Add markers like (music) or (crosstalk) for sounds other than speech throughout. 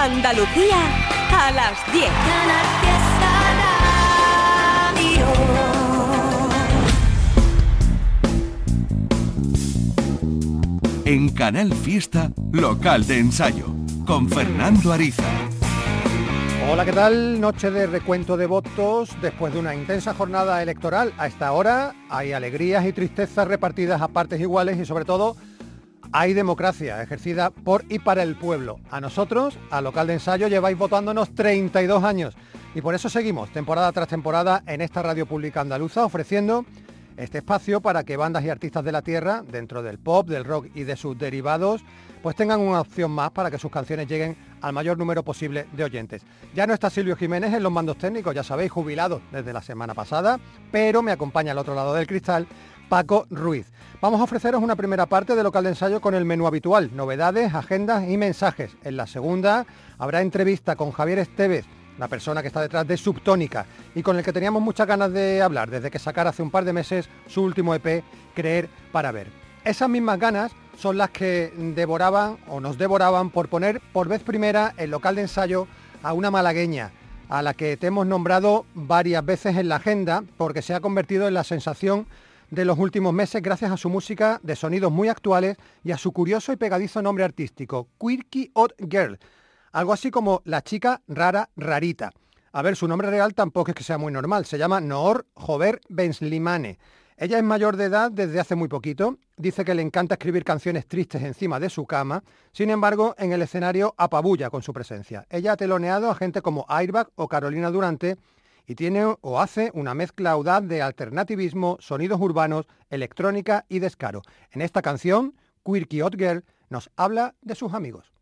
Andalucía a las 10. En Canal Fiesta, local de ensayo, con Fernando Ariza. Hola, ¿qué tal? Noche de recuento de votos después de una intensa jornada electoral. A esta hora hay alegrías y tristezas repartidas a partes iguales y sobre todo hay democracia ejercida por y para el pueblo. A nosotros, al local de ensayo, lleváis votándonos 32 años y por eso seguimos temporada tras temporada en esta radio pública andaluza ofreciendo este espacio para que bandas y artistas de la tierra, dentro del pop, del rock y de sus derivados, pues tengan una opción más para que sus canciones lleguen al mayor número posible de oyentes. Ya no está Silvio Jiménez en los mandos técnicos, ya sabéis, jubilado desde la semana pasada, pero me acompaña al otro lado del cristal Paco Ruiz. Vamos a ofreceros una primera parte de local de ensayo con el menú habitual, novedades, agendas y mensajes. En la segunda habrá entrevista con Javier Esteves, la persona que está detrás de Subtónica y con el que teníamos muchas ganas de hablar desde que sacara hace un par de meses su último EP, Creer para Ver. Esas mismas ganas son las que devoraban o nos devoraban por poner por vez primera el local de ensayo a una malagueña, a la que te hemos nombrado varias veces en la agenda porque se ha convertido en la sensación de los últimos meses gracias a su música de sonidos muy actuales y a su curioso y pegadizo nombre artístico, Quirky Odd Girl, algo así como la chica rara rarita. A ver, su nombre real tampoco es que sea muy normal, se llama Noor Jover Benslimane. Ella es mayor de edad desde hace muy poquito, dice que le encanta escribir canciones tristes encima de su cama, sin embargo, en el escenario apabulla con su presencia. Ella ha teloneado a gente como Airbag o Carolina Durante y tiene o hace una mezcla audaz de alternativismo, sonidos urbanos, electrónica y descaro. En esta canción, Quirky Odd Girl nos habla de sus amigos.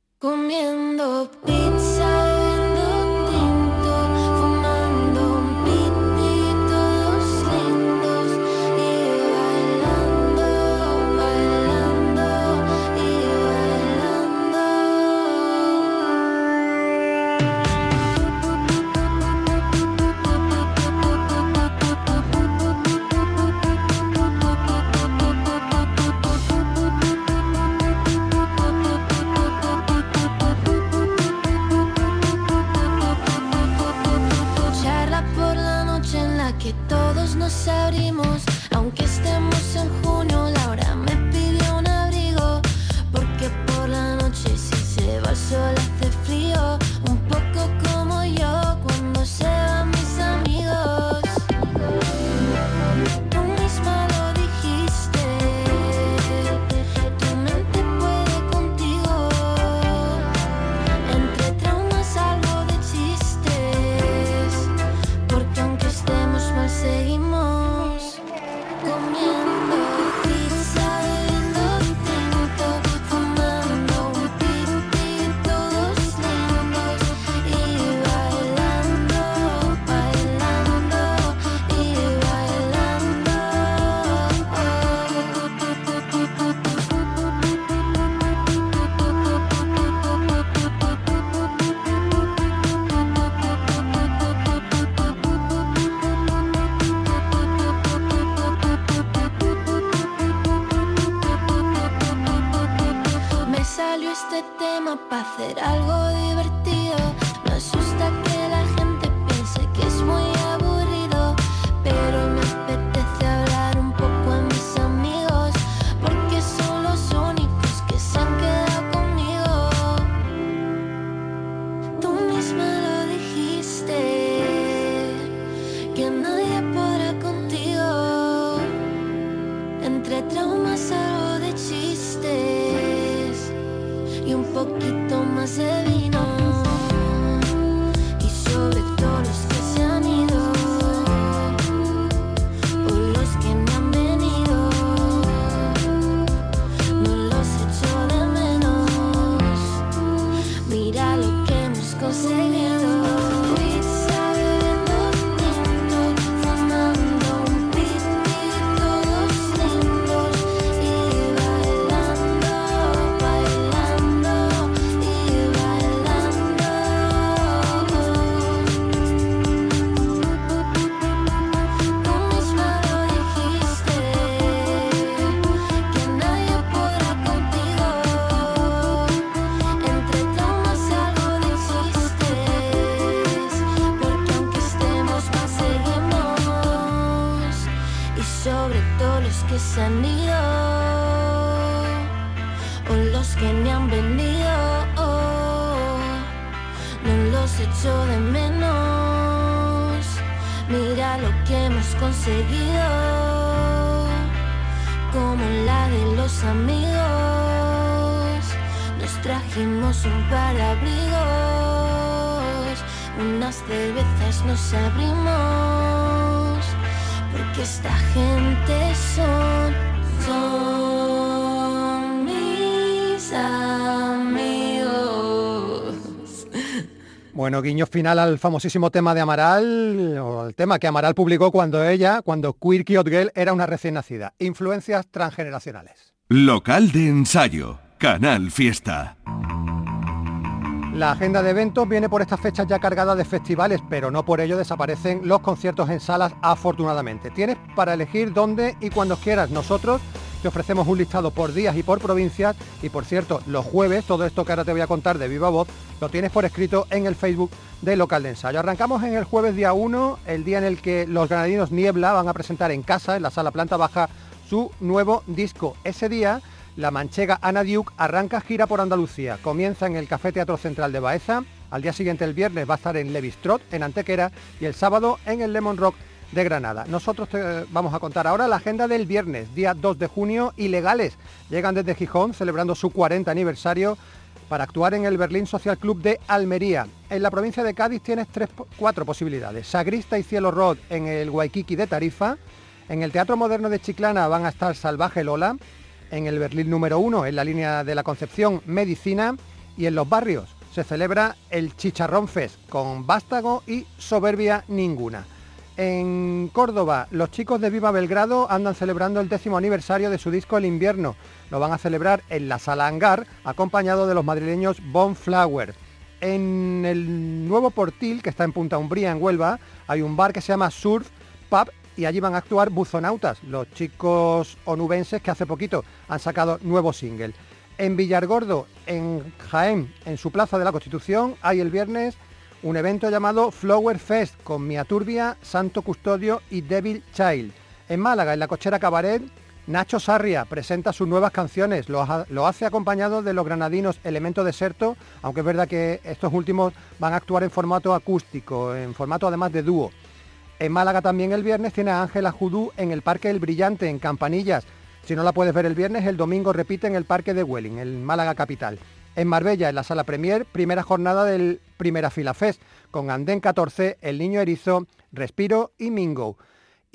salió este tema para hacer algo divertido. Porque esta gente son, son mis amigos. Bueno, guiño final al famosísimo tema de Amaral, o el tema que Amaral publicó cuando ella, cuando Queer Kiot Girl era una recién nacida. Influencias transgeneracionales. Local de ensayo. Canal Fiesta. La agenda de eventos viene por estas fechas ya cargada de festivales, pero no por ello desaparecen los conciertos en salas afortunadamente. Tienes para elegir dónde y cuando quieras. Nosotros te ofrecemos un listado por días y por provincias y por cierto, los jueves, todo esto que ahora te voy a contar de viva voz, lo tienes por escrito en el Facebook de Local de Ensayo. Arrancamos en el jueves día 1, el día en el que los granadinos Niebla van a presentar en casa, en la sala planta baja, su nuevo disco. Ese día la manchega Ana Duke arranca gira por Andalucía. Comienza en el Café Teatro Central de Baeza. Al día siguiente, el viernes, va a estar en Levistrot, en Antequera, y el sábado en el Lemon Rock de Granada. Nosotros te vamos a contar ahora la agenda del viernes, día 2 de junio, ilegales. Llegan desde Gijón celebrando su 40 aniversario para actuar en el Berlín Social Club de Almería. En la provincia de Cádiz tienes tres, cuatro posibilidades. Sagrista y Cielo Road en el Waikiki de Tarifa. En el Teatro Moderno de Chiclana van a estar Salvaje Lola en el Berlín número 1, en la línea de la Concepción Medicina, y en los barrios se celebra el Chicharrón Fest con vástago y soberbia ninguna. En Córdoba, los chicos de Viva Belgrado andan celebrando el décimo aniversario de su disco El Invierno. Lo van a celebrar en la Sala Hangar, acompañado de los madrileños Bonflower. En el nuevo Portil, que está en Punta Umbría, en Huelva, hay un bar que se llama Surf Pub y allí van a actuar Buzonautas, los chicos onubenses que hace poquito han sacado nuevo single. En Villargordo, en Jaén, en su Plaza de la Constitución, hay el viernes un evento llamado Flower Fest con Mia Turbia, Santo Custodio y Devil Child. En Málaga, en la cochera Cabaret, Nacho Sarria presenta sus nuevas canciones, lo, lo hace acompañado de los granadinos Elemento Deserto, aunque es verdad que estos últimos van a actuar en formato acústico, en formato además de dúo. En Málaga también el viernes tiene a Ángela Judú en el Parque El Brillante, en Campanillas. Si no la puedes ver el viernes, el domingo repite en el Parque de Welling, en Málaga capital. En Marbella, en la Sala Premier, primera jornada del Primera Fila Fest, con Andén 14, El Niño Erizo, Respiro y Mingo.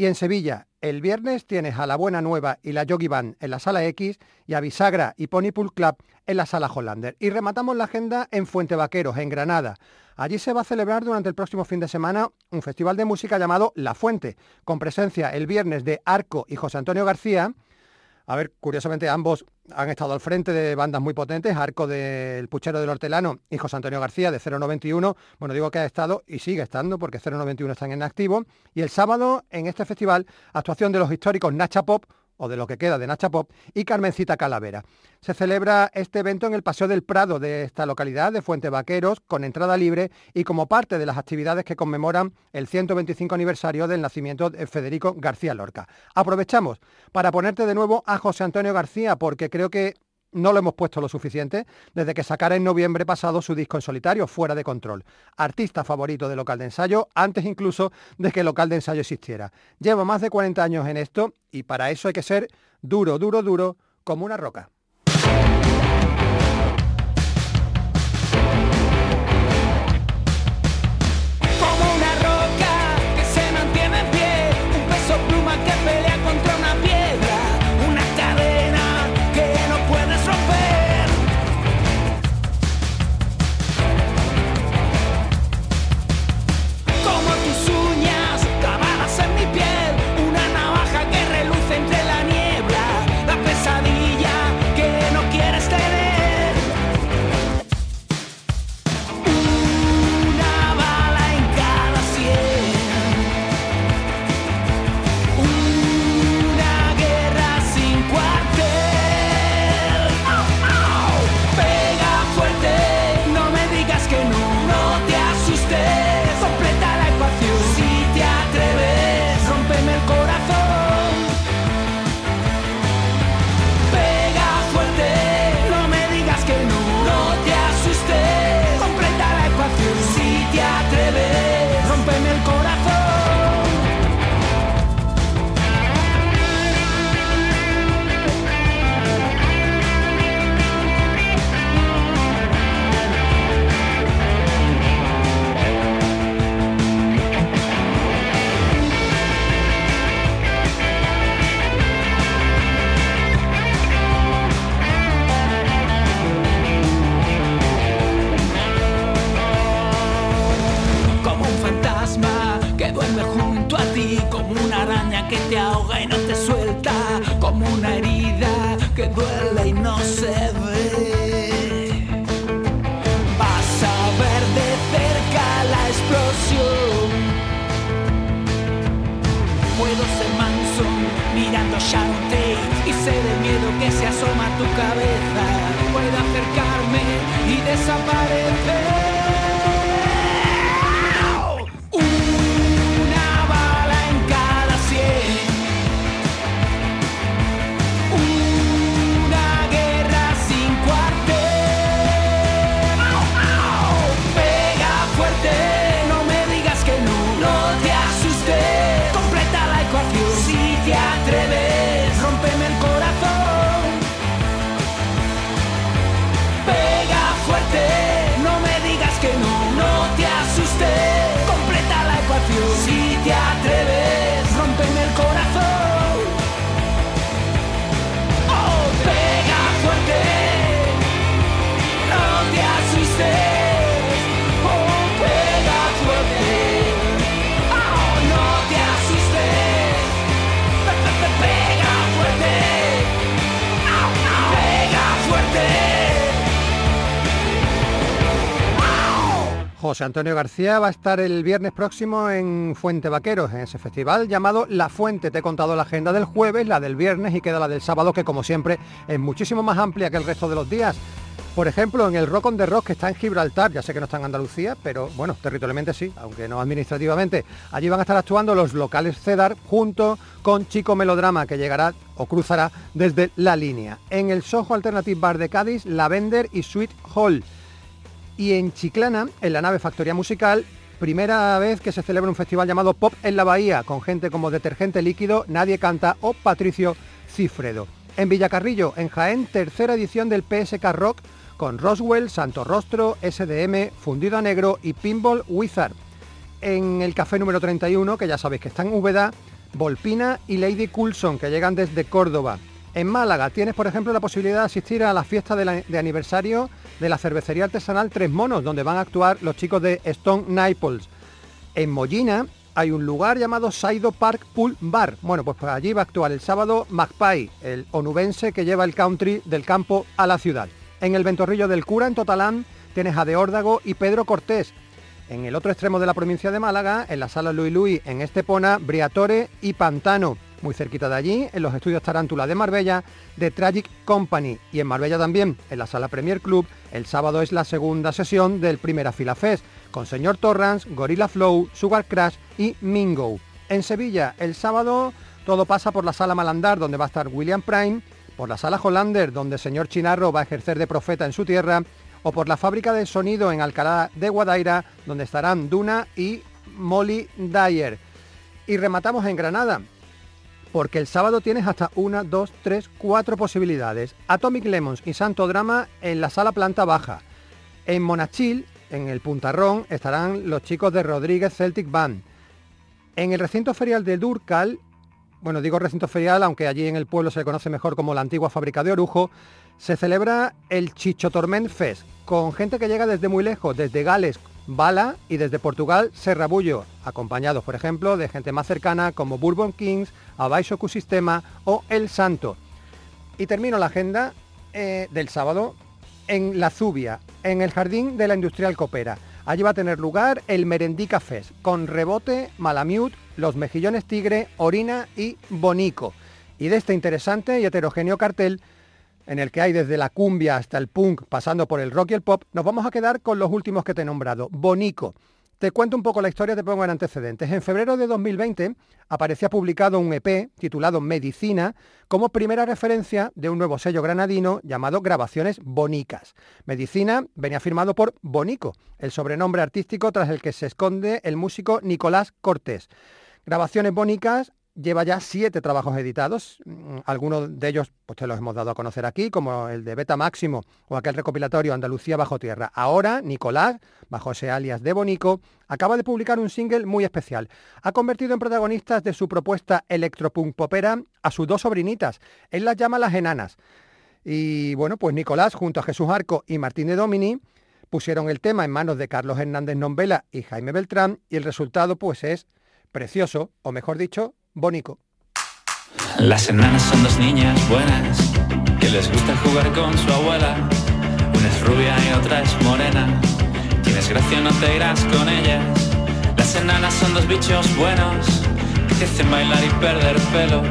Y en Sevilla, el viernes tienes a La Buena Nueva y la Yogi Band en la Sala X y a Bisagra y Pony Pool Club en la Sala Hollander. Y rematamos la agenda en Fuente Vaqueros, en Granada. Allí se va a celebrar durante el próximo fin de semana un festival de música llamado La Fuente, con presencia el viernes de Arco y José Antonio García. A ver, curiosamente ambos han estado al frente de bandas muy potentes, Arco del Puchero del Hortelano y José Antonio García de 091. Bueno, digo que ha estado y sigue estando porque 091 están en activo. Y el sábado en este festival, actuación de los históricos Nacha Pop o de lo que queda de Nacha Pop, y Carmencita Calavera. Se celebra este evento en el Paseo del Prado de esta localidad de Fuente Vaqueros, con entrada libre y como parte de las actividades que conmemoran el 125 aniversario del nacimiento de Federico García Lorca. Aprovechamos para ponerte de nuevo a José Antonio García, porque creo que no lo hemos puesto lo suficiente desde que sacara en noviembre pasado su disco en solitario, Fuera de Control. Artista favorito de Local de Ensayo, antes incluso de que Local de Ensayo existiera. Lleva más de 40 años en esto y para eso hay que ser duro, duro, duro como una roca. José Antonio García va a estar el viernes próximo en Fuente Vaqueros, en ese festival llamado La Fuente. Te he contado la agenda del jueves, la del viernes y queda la del sábado, que como siempre es muchísimo más amplia que el resto de los días. Por ejemplo, en el Rock on the Rock, que está en Gibraltar, ya sé que no está en Andalucía, pero bueno, territorialmente sí, aunque no administrativamente. Allí van a estar actuando los locales CEDAR junto con Chico Melodrama, que llegará o cruzará desde la línea. En el Soho Alternative Bar de Cádiz, Lavender y Sweet Hall. Y en Chiclana, en la nave Factoría Musical, primera vez que se celebra un festival llamado Pop en la Bahía, con gente como Detergente Líquido, Nadie Canta o Patricio Cifredo. En Villacarrillo, en Jaén, tercera edición del PSK Rock, con Roswell, Santo Rostro, SDM, Fundido a Negro y Pinball Wizard. En el café número 31, que ya sabéis que está en Úbeda, Volpina y Lady Coulson, que llegan desde Córdoba. En Málaga tienes, por ejemplo, la posibilidad de asistir a la fiesta de, aniversario de la cervecería artesanal Tres Monos, donde van a actuar los chicos de Stone Naples. En Mollina hay un lugar llamado Saido Park Pool Bar. Bueno, pues allí va a actuar el sábado Magpie, el onubense que lleva el country del campo a la ciudad. En el Ventorrillo del Cura, en Totalán, tienes a De Órdago y Pedro Cortés. En el otro extremo de la provincia de Málaga, en la sala Luis Luis, en Estepona, Briatore y Pantano. Muy cerquita de allí, en los estudios Tarántula de Marbella, de Tragic Company. Y en Marbella también, en la sala Premier Club, el sábado es la segunda sesión del Primera Fila Fest, con Señor Torrance, Gorilla Flow, Sugar Crash y Mingo. En Sevilla, el sábado, todo pasa por la sala Malandar, donde va a estar William Prime, por la sala Hollander, donde Señor Chinarro va a ejercer de profeta en su tierra, o por la fábrica de sonido en Alcalá de Guadaira, donde estarán Duna y Molly Dyer. Y rematamos en Granada, porque el sábado tienes hasta una, dos, tres, cuatro posibilidades. Atomic Lemons y Santo Drama en la sala planta baja. En Monachil, en el Puntarrón, estarán los chicos de Rodríguez Celtic Band. En el recinto ferial de Durcal, bueno, digo recinto ferial, aunque allí en el pueblo se le conoce mejor como la antigua fábrica de Orujo, se celebra el Chicho Torment Fest, con gente que llega desde muy lejos, desde Gales, Bala y desde Portugal, Serrabullo, acompañados, por ejemplo, de gente más cercana como Bourbon Kings, Abaixo Ecosistema o El Santo. Y termino la agenda eh, del sábado en La Zubia, en el Jardín de la Industrial Copera. Allí va a tener lugar el Merendica Fest, con Rebote, Malamute, Los Mejillones Tigre, Orina y Bonico. Y de este interesante y heterogéneo cartel, en el que hay desde la cumbia hasta el punk, pasando por el rock y el pop, nos vamos a quedar con los últimos que te he nombrado. Bonico. Te cuento un poco la historia, te pongo en antecedentes. En febrero de 2020 aparecía publicado un EP titulado Medicina como primera referencia de un nuevo sello granadino llamado Grabaciones Bonicas. Medicina venía firmado por Bonico, el sobrenombre artístico tras el que se esconde el músico Nicolás Cortés. Grabaciones Bonicas lleva ya siete trabajos editados, mm, algunos de ellos pues te los hemos dado a conocer aquí, como el de Beta Máximo o aquel recopilatorio Andalucía bajo tierra. Ahora, Nicolás, bajo ese alias de Bonico, acaba de publicar un single muy especial. Ha convertido en protagonistas de su propuesta electropunk popera a sus dos sobrinitas. Él las llama las enanas. Y bueno, pues Nicolás, junto a Jesús Arco y Martín de Domini, pusieron el tema en manos de Carlos Hernández Nombela y Jaime Beltrán, y el resultado pues es precioso, o mejor dicho, bonico. Las enanas son dos niñas buenas que les gusta jugar con su abuela. Una es rubia y otra es morena. Tienes gracia, no te irás con ellas. Las enanas son dos bichos buenos que te hacen bailar y perder pelo.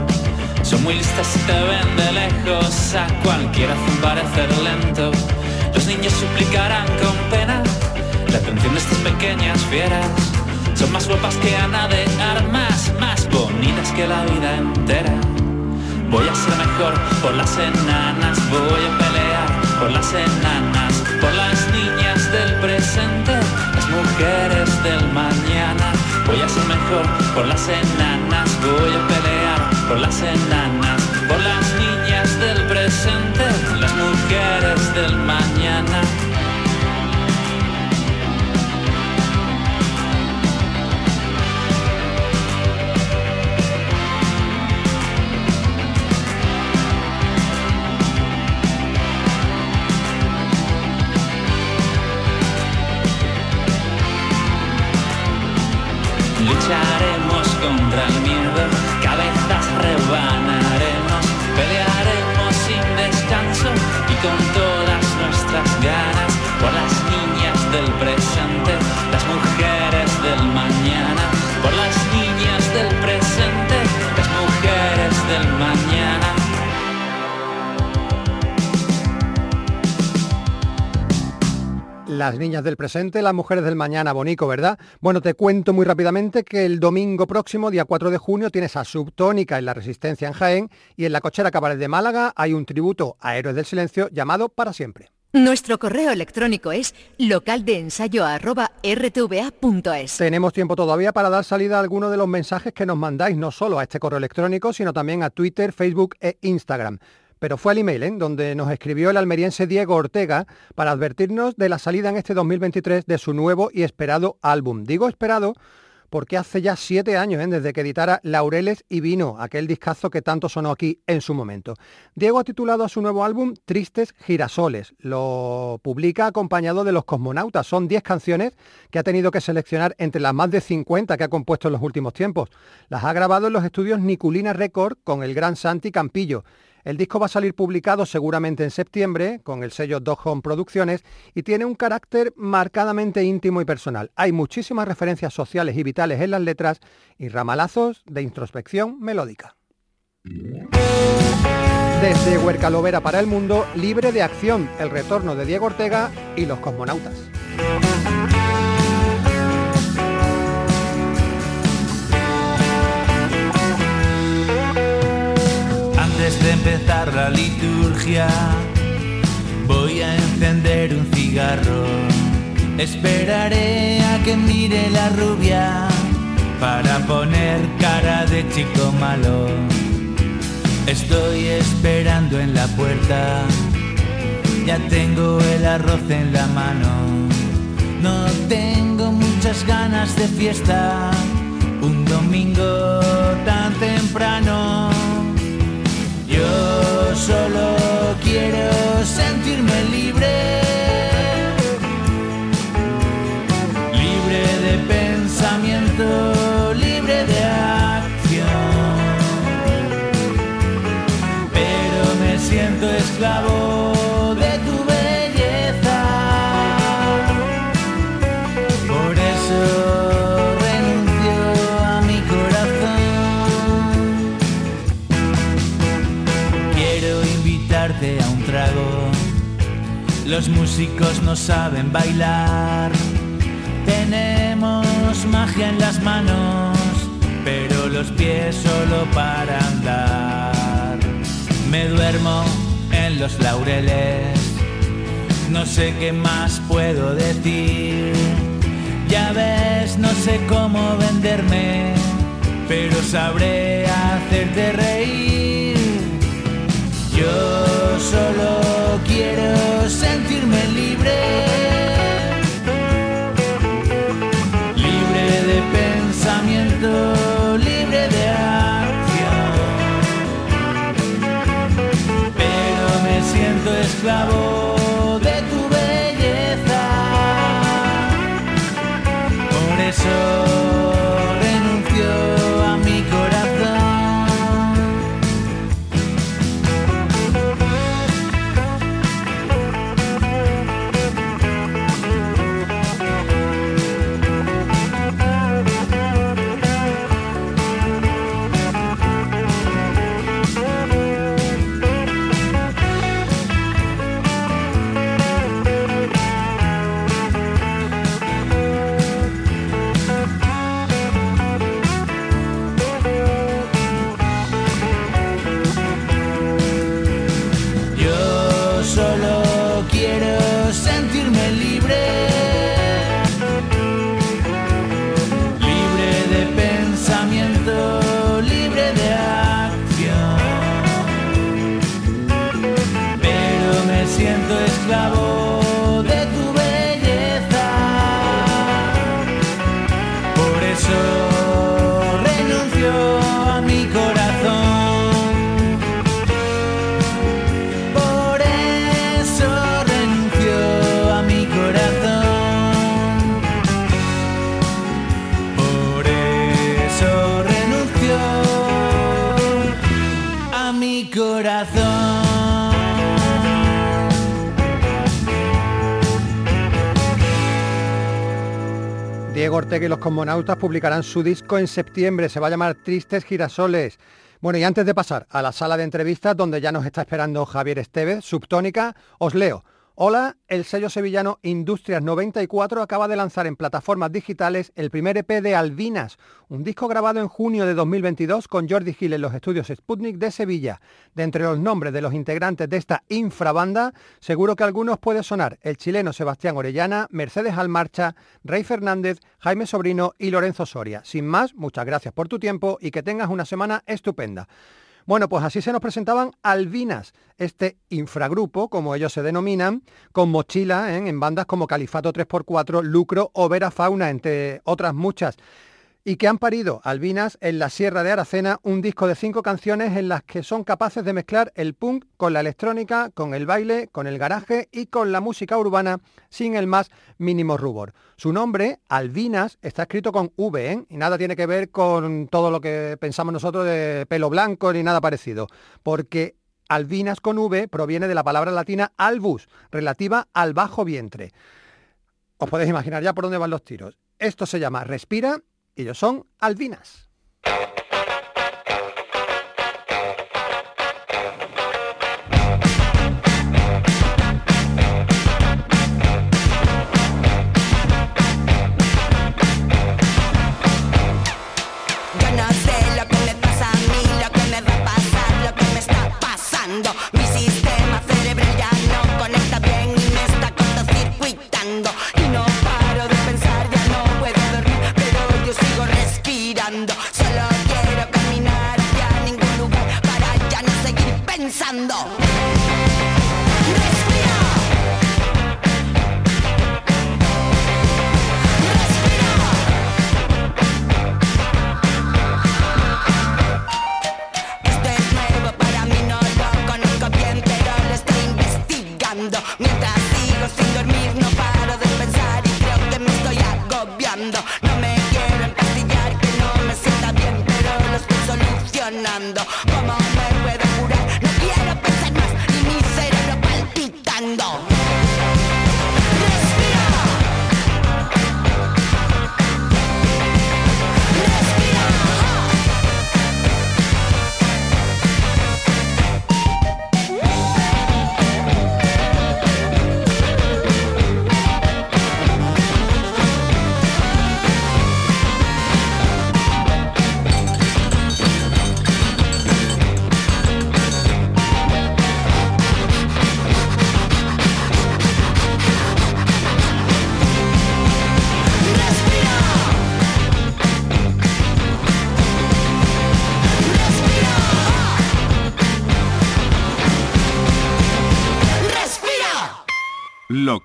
Son muy listas y te ven de lejos, a cualquiera hacen parecer lento. Los niños suplicarán con pena la atención de estas pequeñas fieras. Son más guapas que Ana de Armas, más bonitas que la vida entera. Voy a ser mejor por las enanas, voy a pelear por las enanas, por las niñas del presente, las mujeres del mañana. Voy a ser mejor por las enanas, voy a pelear por las enanas, niñas del presente, las mujeres del mañana, bonito, ¿verdad? Bueno, te cuento muy rápidamente que el domingo próximo, día 4 de junio, tienes a Subtónica en la Resistencia en Jaén y en la Cochera Cabaret de Málaga hay un tributo a Héroes del Silencio llamado Para Siempre. Nuestro correo electrónico es localdeensayo@rtva.es. Tenemos tiempo todavía para dar salida a algunos de los mensajes que nos mandáis, no solo a este correo electrónico, sino también a Twitter, Facebook e Instagram. Pero fue al email, ¿eh? donde nos escribió el almeriense Diego Ortega para advertirnos de la salida en este 2023 de su nuevo y esperado álbum. Digo esperado porque hace ya siete años ¿eh? desde que editara Laureles y Vino, aquel discazo que tanto sonó aquí en su momento. Diego ha titulado a su nuevo álbum Tristes Girasoles. Lo publica acompañado de Los Cosmonautas. Son 10 canciones que ha tenido que seleccionar entre las más de 50 que ha compuesto en los últimos tiempos. Las ha grabado en los estudios Niculina Record con el gran Santi Campillo. El disco va a salir publicado seguramente en septiembre con el sello Dog Home Producciones y tiene un carácter marcadamente íntimo y personal. Hay muchísimas referencias sociales y vitales en las letras y ramalazos de introspección melódica. Desde Huercalovera para el mundo, libre de acción, el retorno de Diego Ortega y los cosmonautas. De empezar la liturgia, voy a encender un cigarro. Esperaré a que mire la rubia para poner cara de chico malo. Estoy esperando en la puerta, ya tengo el arroz en la mano. No tengo muchas ganas de fiesta, un domingo tan temprano. Yo solo quiero sentirme libre, Los músicos no saben bailar. Tenemos magia en las manos, pero los pies solo para andar. Me duermo en los laureles. No sé qué más puedo decir. Ya ves, no sé cómo venderme, pero sabré hacerte reír. Yo solo quiero sentirme libre, libre de pensamiento, Y los cosmonautas publicarán su disco en septiembre, se va a llamar Tristes Girasoles. Bueno, y antes de pasar a la sala de entrevistas donde ya nos está esperando Javier Estevez, subtónica, os leo. Hola, el sello sevillano Industrias 94 acaba de lanzar en plataformas digitales el primer EP de Albinas, un disco grabado en junio de 2022 con Jordi Gil en los estudios Sputnik de Sevilla. De entre los nombres de los integrantes de esta infrabanda, seguro que algunos puede sonar el chileno Sebastián Orellana, Mercedes Almarcha, Rey Fernández, Jaime Sobrino y Lorenzo Soria. Sin más, muchas gracias por tu tiempo y que tengas una semana estupenda. Bueno, pues así se nos presentaban Albinas, este infragrupo, como ellos se denominan, con mochila ¿eh? en bandas como Califato 3x4, Lucro o Vera Fauna, entre otras muchas y que han parido Albinas en la Sierra de Aracena un disco de cinco canciones en las que son capaces de mezclar el punk con la electrónica, con el baile, con el garaje y con la música urbana sin el más mínimo rubor. Su nombre, Albinas, está escrito con V ¿eh? y nada tiene que ver con todo lo que pensamos nosotros de pelo blanco ni nada parecido, porque Albinas con V proviene de la palabra latina albus, relativa al bajo vientre. Os podéis imaginar ya por dónde van los tiros. Esto se llama Respira ellos son albinas.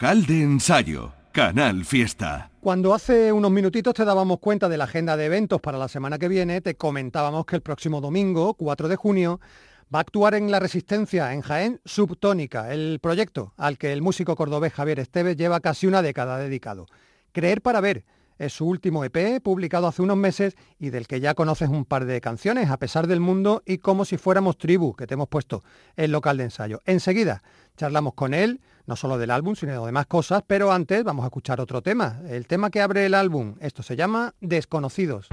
Local de ensayo, Canal Fiesta. Cuando hace unos minutitos te dábamos cuenta de la agenda de eventos para la semana que viene, te comentábamos que el próximo domingo, 4 de junio, va a actuar en La Resistencia, en Jaén, Subtónica, el proyecto al que el músico cordobés Javier Esteves lleva casi una década dedicado. Creer para ver es su último EP, publicado hace unos meses y del que ya conoces un par de canciones, A pesar del mundo y Como si fuéramos tribu, que te hemos puesto en local de ensayo. Enseguida charlamos con él, no solo del álbum, sino de demás cosas, pero antes vamos a escuchar otro tema, el tema que abre el álbum. Esto se llama Desconocidos.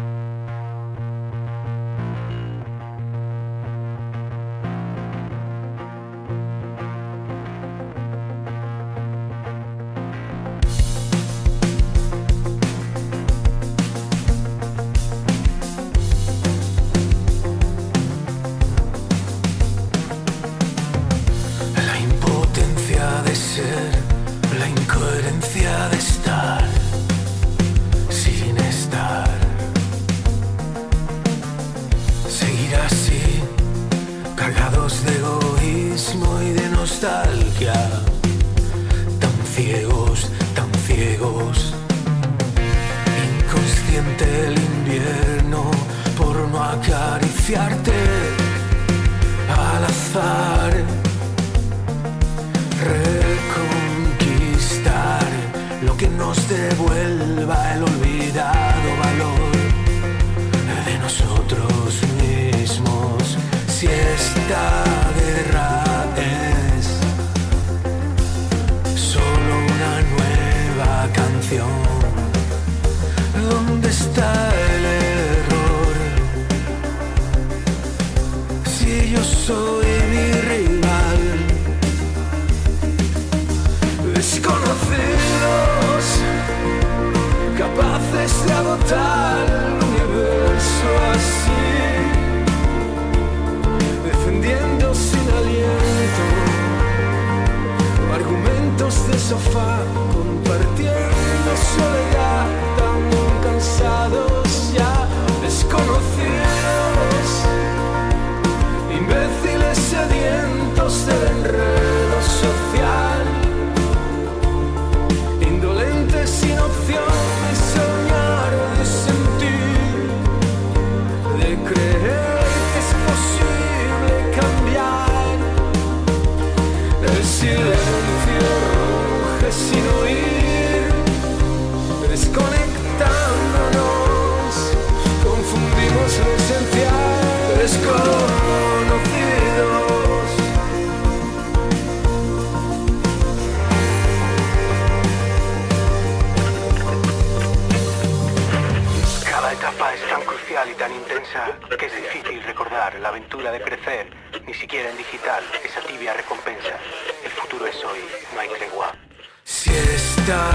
Que es difícil recordar la aventura de crecer, ni siquiera en digital, esa tibia recompensa. El futuro es hoy, no hay tregua. Si esta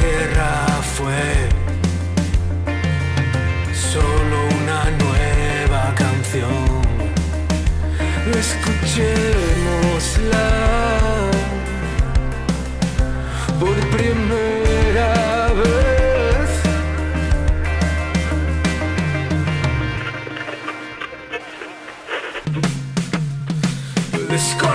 guerra fue solo una nueva canción, escuchémosla por primera Desconocidos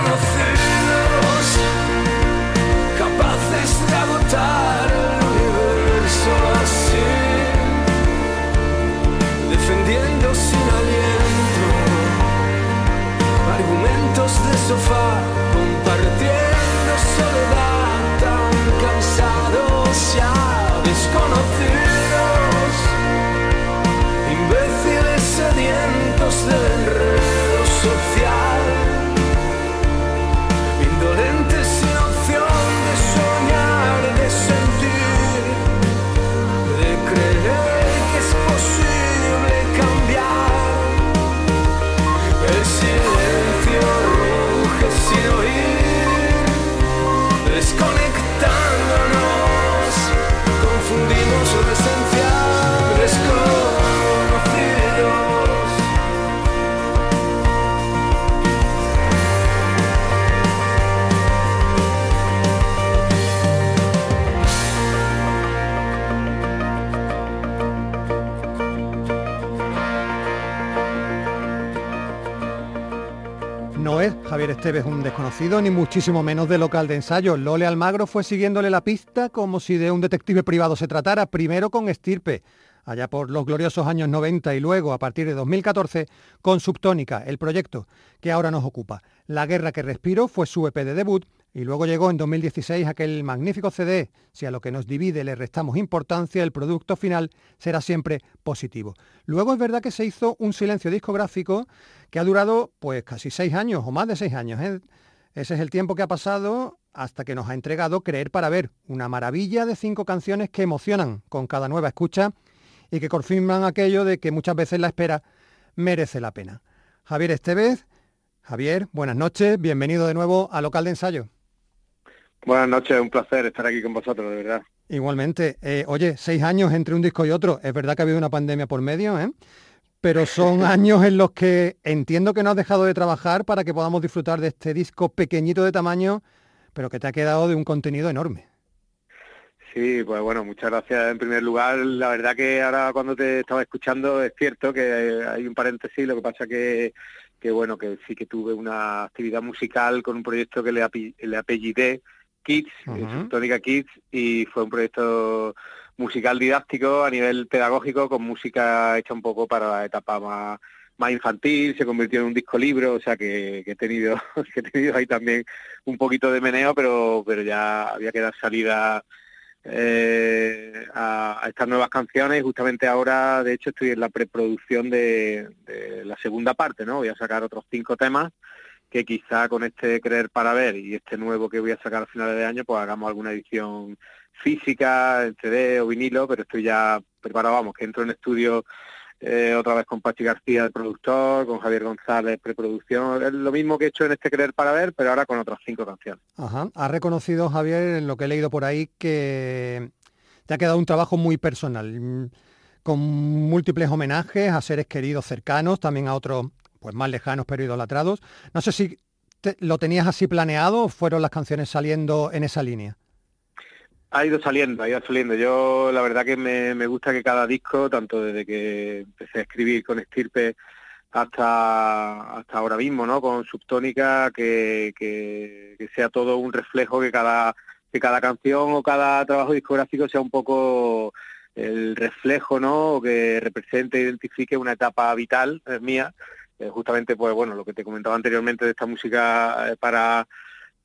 es un desconocido, ni muchísimo menos de local de ensayo. Lole Almagro fue siguiéndole la pista como si de un detective privado se tratara, primero con Estirpe, allá por los gloriosos años 90 y luego, a partir de 2014, con Subtónica, el proyecto que ahora nos ocupa. La guerra que respiro fue su EP de debut y luego llegó en 2016 aquel magnífico CD. Si a lo que nos divide le restamos importancia, el producto final será siempre positivo. Luego es verdad que se hizo un silencio discográfico que ha durado pues casi seis años o más de seis años. ¿eh? Ese es el tiempo que ha pasado hasta que nos ha entregado Creer para Ver, una maravilla de cinco canciones que emocionan con cada nueva escucha y que confirman aquello de que muchas veces la espera merece la pena. Javier Estevez, Javier, buenas noches, bienvenido de nuevo a Local de Ensayo. Buenas noches, un placer estar aquí con vosotros, de verdad. Igualmente, eh, oye, seis años entre un disco y otro, es verdad que ha habido una pandemia por medio, ¿eh? pero son (laughs) años en los que entiendo que no has dejado de trabajar para que podamos disfrutar de este disco pequeñito de tamaño, pero que te ha quedado de un contenido enorme. Sí, pues bueno, muchas gracias en primer lugar. La verdad que ahora cuando te estaba escuchando es cierto que hay un paréntesis, lo que pasa que, que bueno, que sí que tuve una actividad musical con un proyecto que le, api- le apellidé Kids, uh Subtónica Kids, y fue un proyecto musical didáctico a nivel pedagógico con música hecha un poco para la etapa más, más infantil, se convirtió en un disco libro, o sea que, que he tenido (laughs) que he tenido ahí también un poquito de meneo, pero pero ya había que dar salida eh, a, a estas nuevas canciones y justamente ahora de hecho estoy en la preproducción de, de la segunda parte, ¿no? Voy a sacar otros cinco temas que quizá con este Creer para Ver y este nuevo que voy a sacar a finales de año, pues hagamos alguna edición física, en CD o vinilo, pero estoy ya preparado, vamos, que entro en estudio eh, otra vez con Pachi García, el productor, con Javier González, preproducción. Es lo mismo que he hecho en este Querer para Ver, pero ahora con otras cinco canciones. Ajá. Ha reconocido, Javier, en lo que he leído por ahí, que te ha quedado un trabajo muy personal, mm, con múltiples homenajes a seres queridos cercanos, también a otros pues más lejanos pero idolatrados. No sé si lo tenías así planeado o fueron las canciones saliendo en esa línea. Ha ido saliendo, ha ido saliendo. Yo la verdad que me, me gusta que cada disco, tanto desde que empecé a escribir con Estirpe hasta hasta ahora mismo, ¿no? Con Subtónica, que, que, que, sea todo un reflejo, que cada, que cada canción o cada trabajo discográfico sea un poco el reflejo, ¿no? O que represente, identifique una etapa vital eh, mía. Eh, justamente, pues bueno, lo que te comentaba anteriormente de esta música eh, para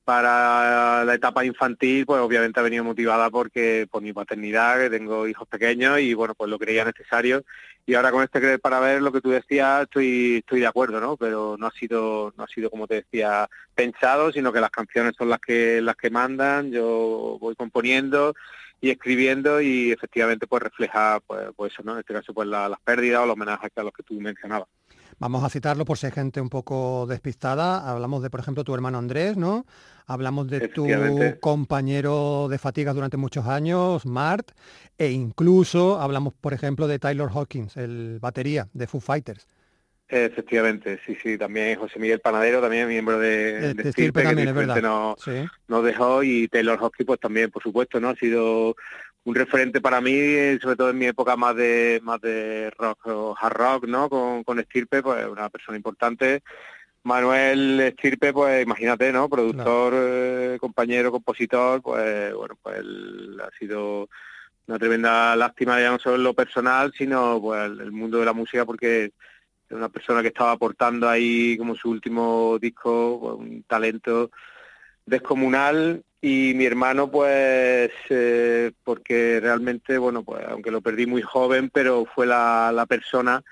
para la etapa infantil, pues obviamente ha venido motivada porque por mi paternidad, que tengo hijos pequeños y bueno, pues lo creía necesario. Y ahora con este creer para ver lo que tú decías, estoy estoy de acuerdo, ¿no? Pero no ha sido no ha sido como te decía pensado, sino que las canciones son las que las que mandan. Yo voy componiendo y escribiendo y efectivamente pues refleja pues, pues eso, ¿no? En este caso pues las pérdidas o los homenajes a los que tú mencionabas. Vamos a citarlo por si hay gente un poco despistada. Hablamos de, por ejemplo, tu hermano Andrés, ¿no? Hablamos de tu compañero de fatigas durante muchos años, Mart, e incluso hablamos, por ejemplo, de Tyler Hawkins, el batería de Foo Fighters. Efectivamente, sí, sí, también José Miguel Panadero, también miembro de, de, Stirpe, también, es verdad. Nos, nos dejó y Taylor Hawkins pues también, por supuesto, ¿no? Ha sido un referente para mí, sobre todo en mi época más de más de rock o hard rock, ¿no? Con, con Estirpe, pues una persona importante. Manuel Estirpe, pues imagínate, ¿no? Productor, eh, compañero, compositor, pues bueno, pues él ha sido una tremenda lástima ya no solo en lo personal, sino pues el, mundo de la música porque es una persona que estaba aportando ahí como su último disco, pues, un talento descomunal y mi hermano pues eh, porque realmente bueno pues aunque lo perdí muy joven pero fue la, la, persona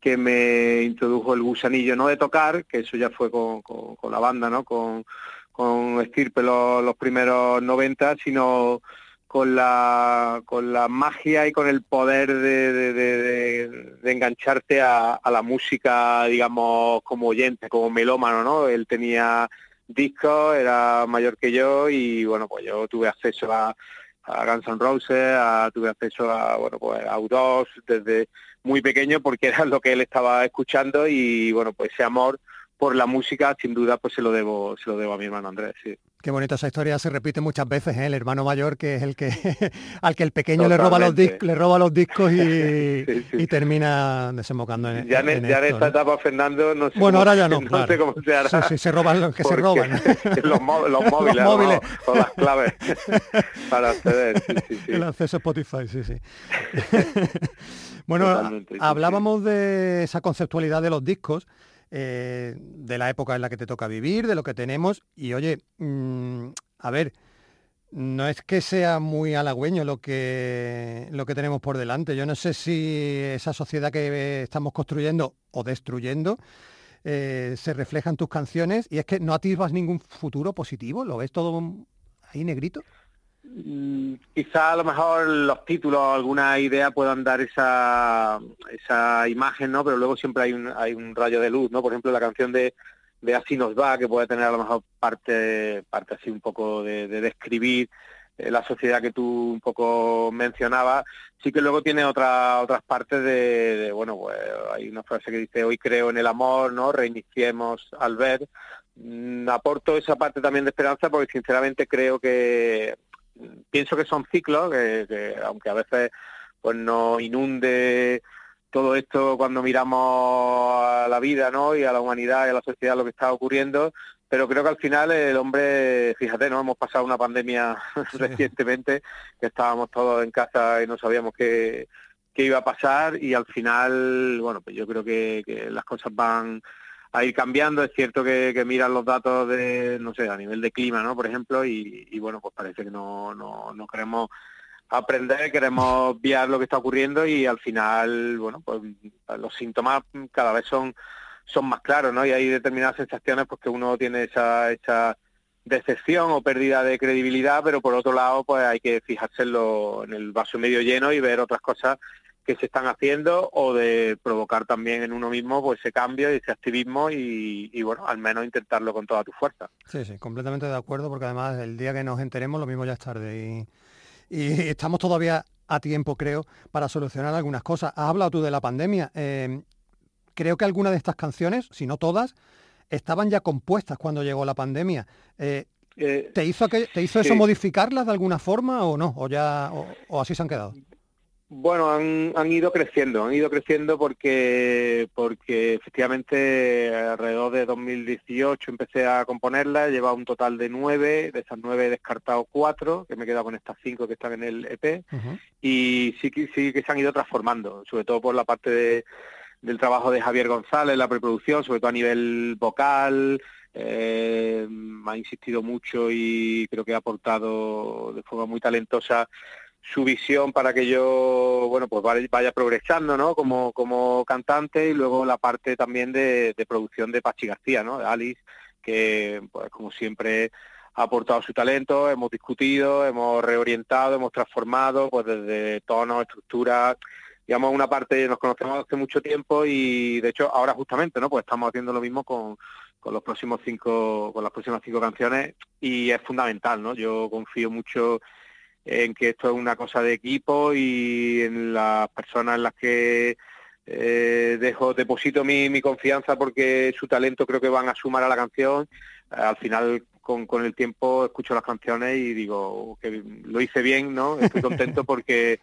que me introdujo el gusanillo no de tocar que eso ya fue con, con, la banda no con con Estirpe los, los primeros 90 sino con la con la magia y con el poder de, de, engancharte a, la música digamos como oyente como melómano no él tenía discos, era mayor que yo y bueno, pues yo tuve acceso a, a Guns N' Roses, tuve acceso a, bueno, pues a U2 desde muy pequeño porque (laughs) era lo que él estaba escuchando y bueno, pues ese amor por la música sin duda pues se lo debo se lo debo a mi hermano Andrés, sí. Qué bonita esa historia, se repite muchas veces, ¿eh? el hermano mayor que es el que (laughs) al que el pequeño le roba los discos, le roba los discos y, (laughs) y termina desembocando en, ya en, ya en esta etapa Fernando no sé Bueno, ahora ya no, no claro. sé cómo se hará. Sí, sí, se roban los que se roban. (laughs) los, móviles, los móviles, los móviles. O, o, las claves para acceder. El acceso a Spotify, sí, sí. bueno, hablábamos de esa conceptualidad de los discos eh, de la época en la que te toca vivir, de lo que tenemos. Y oye, mmm, a ver, no es que sea muy halagüeño lo que, lo que tenemos por delante. Yo no sé si esa sociedad que estamos construyendo o destruyendo eh, se refleja en tus canciones y es que no atisbas ningún futuro positivo, lo ves todo ahí negrito. Mm, quizá a lo mejor los títulos alguna idea puedan dar esa, esa imagen, ¿no? Pero luego siempre hay un, hay un rayo de luz, ¿no? Por ejemplo, la canción de, de Así nos va, que puede tener a lo mejor parte, parte así un poco de, de describir eh, la sociedad que tú un poco mencionabas, sí que luego tiene otra, otras partes de, de, bueno, pues hay una frase que dice, hoy creo en el amor, ¿no? Reiniciemos al ver. Mm, aporto esa parte también de esperanza porque sinceramente creo que pienso que son ciclos, que, que aunque a veces pues nos inunde todo esto cuando miramos a la vida ¿no? y a la humanidad y a la sociedad lo que está ocurriendo, pero creo que al final el hombre, fíjate, no hemos pasado una pandemia (laughs) sí. recientemente, que estábamos todos en casa y no sabíamos qué, qué iba a pasar y al final, bueno, pues yo creo que, que las cosas van a ir cambiando. Es cierto que, que, miran los datos de, no sé, a nivel de clima, ¿no? Por ejemplo, y, y bueno, pues parece que no, no, no queremos aprender, queremos viar lo que está ocurriendo y al final, bueno, pues los síntomas cada vez son son más claros, ¿no? Y hay determinadas sensaciones pues que uno tiene esa, esa decepción o pérdida de credibilidad, pero por otro lado pues hay que fijarse en, el vaso medio lleno y ver otras cosas que se están haciendo o de provocar también en uno mismo pues ese cambio y ese activismo y, y, bueno, al menos intentarlo con toda tu fuerza. Sí, sí, completamente de acuerdo porque además el día que nos enteremos lo mismo ya es tarde y, y estamos todavía a tiempo creo para solucionar algunas cosas. Has hablado tú de la pandemia. Eh, creo que algunas de estas canciones, si no todas, estaban ya compuestas cuando llegó la pandemia. Eh, Eh, ¿Te hizo, que, ¿te hizo eso modificarlas de alguna forma o no? ¿O ya o, o así se han quedado? Bueno, han, han ido creciendo, han ido creciendo porque porque efectivamente alrededor de 2018 empecé a componerla, he llevado un total de nueve, de esas nueve he descartado cuatro, que me he quedado con estas cinco que están en el EP, y sí que, sí que se han ido transformando, sobre todo por la parte de- del trabajo de Javier González, la preproducción, sobre todo a nivel vocal, eh, ha insistido mucho y creo que ha aportado de forma muy talentosa su visión para que yo, bueno, pues vaya, progresando, ¿no? Como, como cantante y luego la parte también de, de producción de Pachi García, ¿no? De Alice, que pues como siempre ha aportado su talento, hemos discutido, hemos reorientado, hemos transformado, pues desde tonos, estructuras, digamos una parte, nos conocemos hace mucho tiempo y de hecho ahora justamente, ¿no? Pues estamos haciendo lo mismo con, con los próximos cinco, con las próximas cinco canciones y es fundamental, ¿no? Yo confío mucho en que esto es una cosa de equipo y en las personas en las que eh, dejo, deposito mi, mi confianza porque su talento creo que van a sumar a la canción. Al final, con, con el tiempo, escucho las canciones y digo que lo hice bien, ¿no? Estoy contento porque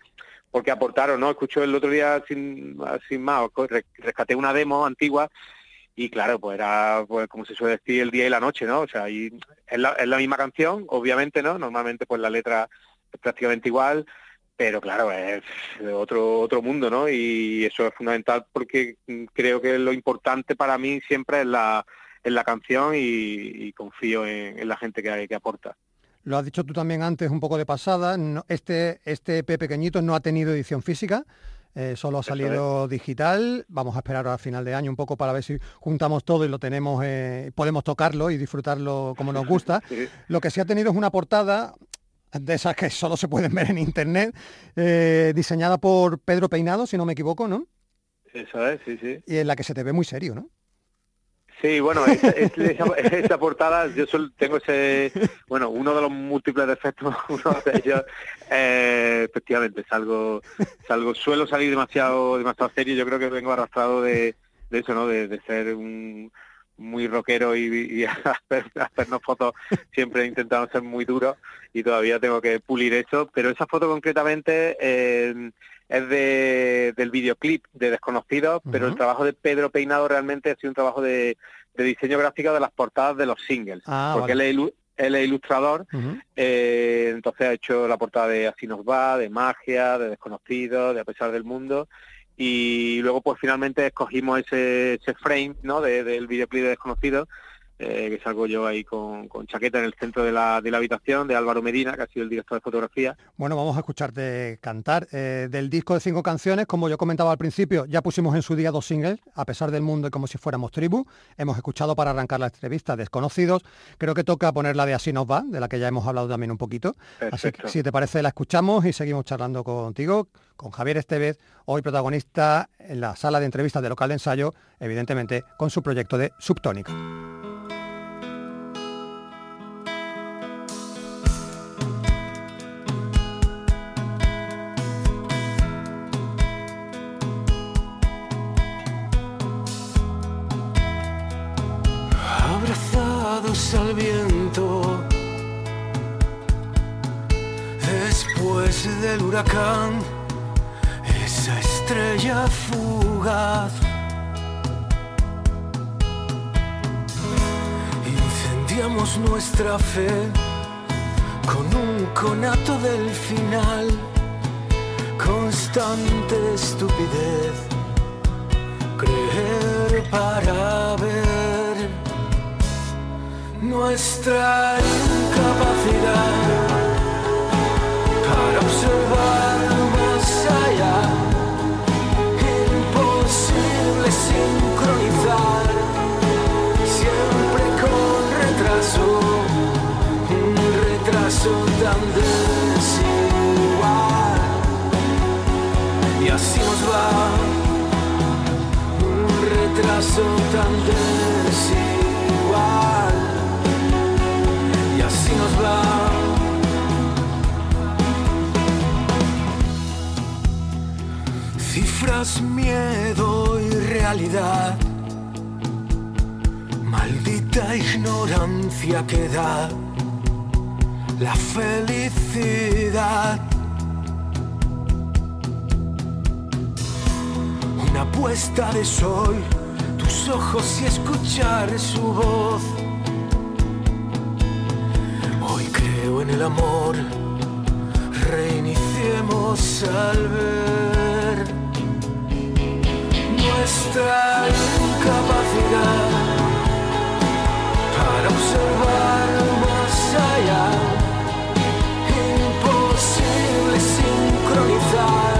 porque aportaron, ¿no? Escucho el otro día sin, sin más, re- rescaté una demo antigua y claro, pues era, pues como se suele decir, el día y la noche, ¿no? O sea, ahí es la, es la misma canción, obviamente, ¿no? Normalmente pues la letra prácticamente igual, pero claro, es otro otro mundo, ¿no? Y eso es fundamental porque creo que lo importante para mí siempre es la, es la canción y, y confío en, en la gente que, que aporta. Lo has dicho tú también antes, un poco de pasada. no- este, este EP pequeñito no ha tenido edición física, eh, solo ha salido digital. Vamos a esperar a final de año un poco para ver si juntamos todo y lo tenemos, eh, podemos tocarlo y disfrutarlo como nos gusta. (laughs) Sí. Lo que sí ha tenido es una portada de esas que solo se pueden ver en internet, eh, diseñada por Pedro Peinado, si no me equivoco, ¿no? Eso es, sí, sí. Y en la que se te ve muy serio, ¿no? Sí, bueno, esa, es- esa, esa portada, yo solo tengo ese, bueno, uno de los múltiples defectos, (laughs) uno de ellos, eh, efectivamente, salgo, salgo, suelo salir demasiado, demasiado serio, yo creo que vengo arrastrado de, de eso, ¿no? De, de ser un muy rockero y, y (laughs) hacer, hacernos fotos siempre he intentado ser muy duro y todavía tengo que pulir eso, pero esa foto concretamente eh, es de, del videoclip de Desconocidos, pero el trabajo de Pedro Peinado realmente ha sido un trabajo de, de diseño gráfico de las portadas de los singles, Ah, porque vale. él, es él es ilustrador, eh, entonces ha hecho la portada de Así nos va, de Magia, de Desconocidos, de A pesar del mundo, y luego pues finalmente escogimos ese, frame ¿no? de- del videoclip de Desconocidos, eh, que salgo yo ahí con, con chaqueta en el centro de la, de la habitación, de Álvaro Medina, que ha sido el director de fotografía, Bueno, vamos a escucharte cantar. Eh, del disco de cinco canciones, como yo comentaba al principio, ya pusimos en su día dos singles, a pesar del mundo y como si fuéramos tribu. Hemos escuchado para arrancar la entrevista Desconocidos. Creo que toca poner la de Así nos va, de la que ya hemos hablado también un poquito. Así que si te parece la escuchamos y seguimos charlando contigo, con Javier Estevez, hoy protagonista en la sala de entrevistas de local de ensayo, evidentemente con su proyecto de Subtónica. Al viento. Después del huracán, esa estrella fugaz. Incendiamos nuestra fe con un conato del final, constante estupidez creer para ver nuestra incapacidad para observar más allá, imposible sincronizar, siempre con retraso, un retraso tan desigual. Y así nos va, un retraso tan desigual. Miedo y realidad. Maldita ignorancia que da la felicidad. Una puesta de sol, tus ojos y escuchar su voz. Hoy creo en el amor, reiniciemos al ver nuestra incapacidad para observar más allá. Imposible sincronizar,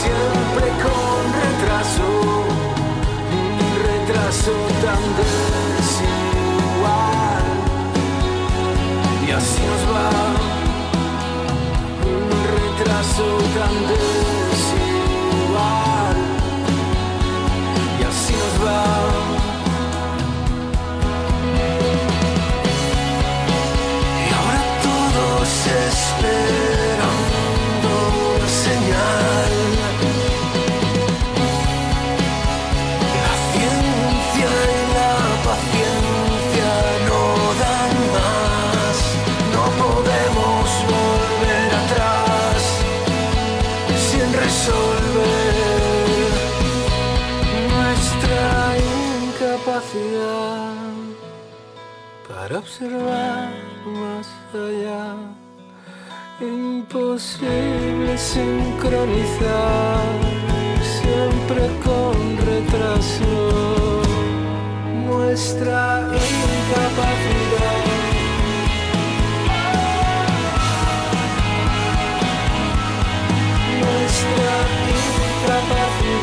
siempre con retraso, un retraso tan desigual. Y así nos va, un retraso tan desigual. Observar más allá. Imposible sincronizar, siempre con retraso, nuestra incapacidad. Nuestra incapacidad.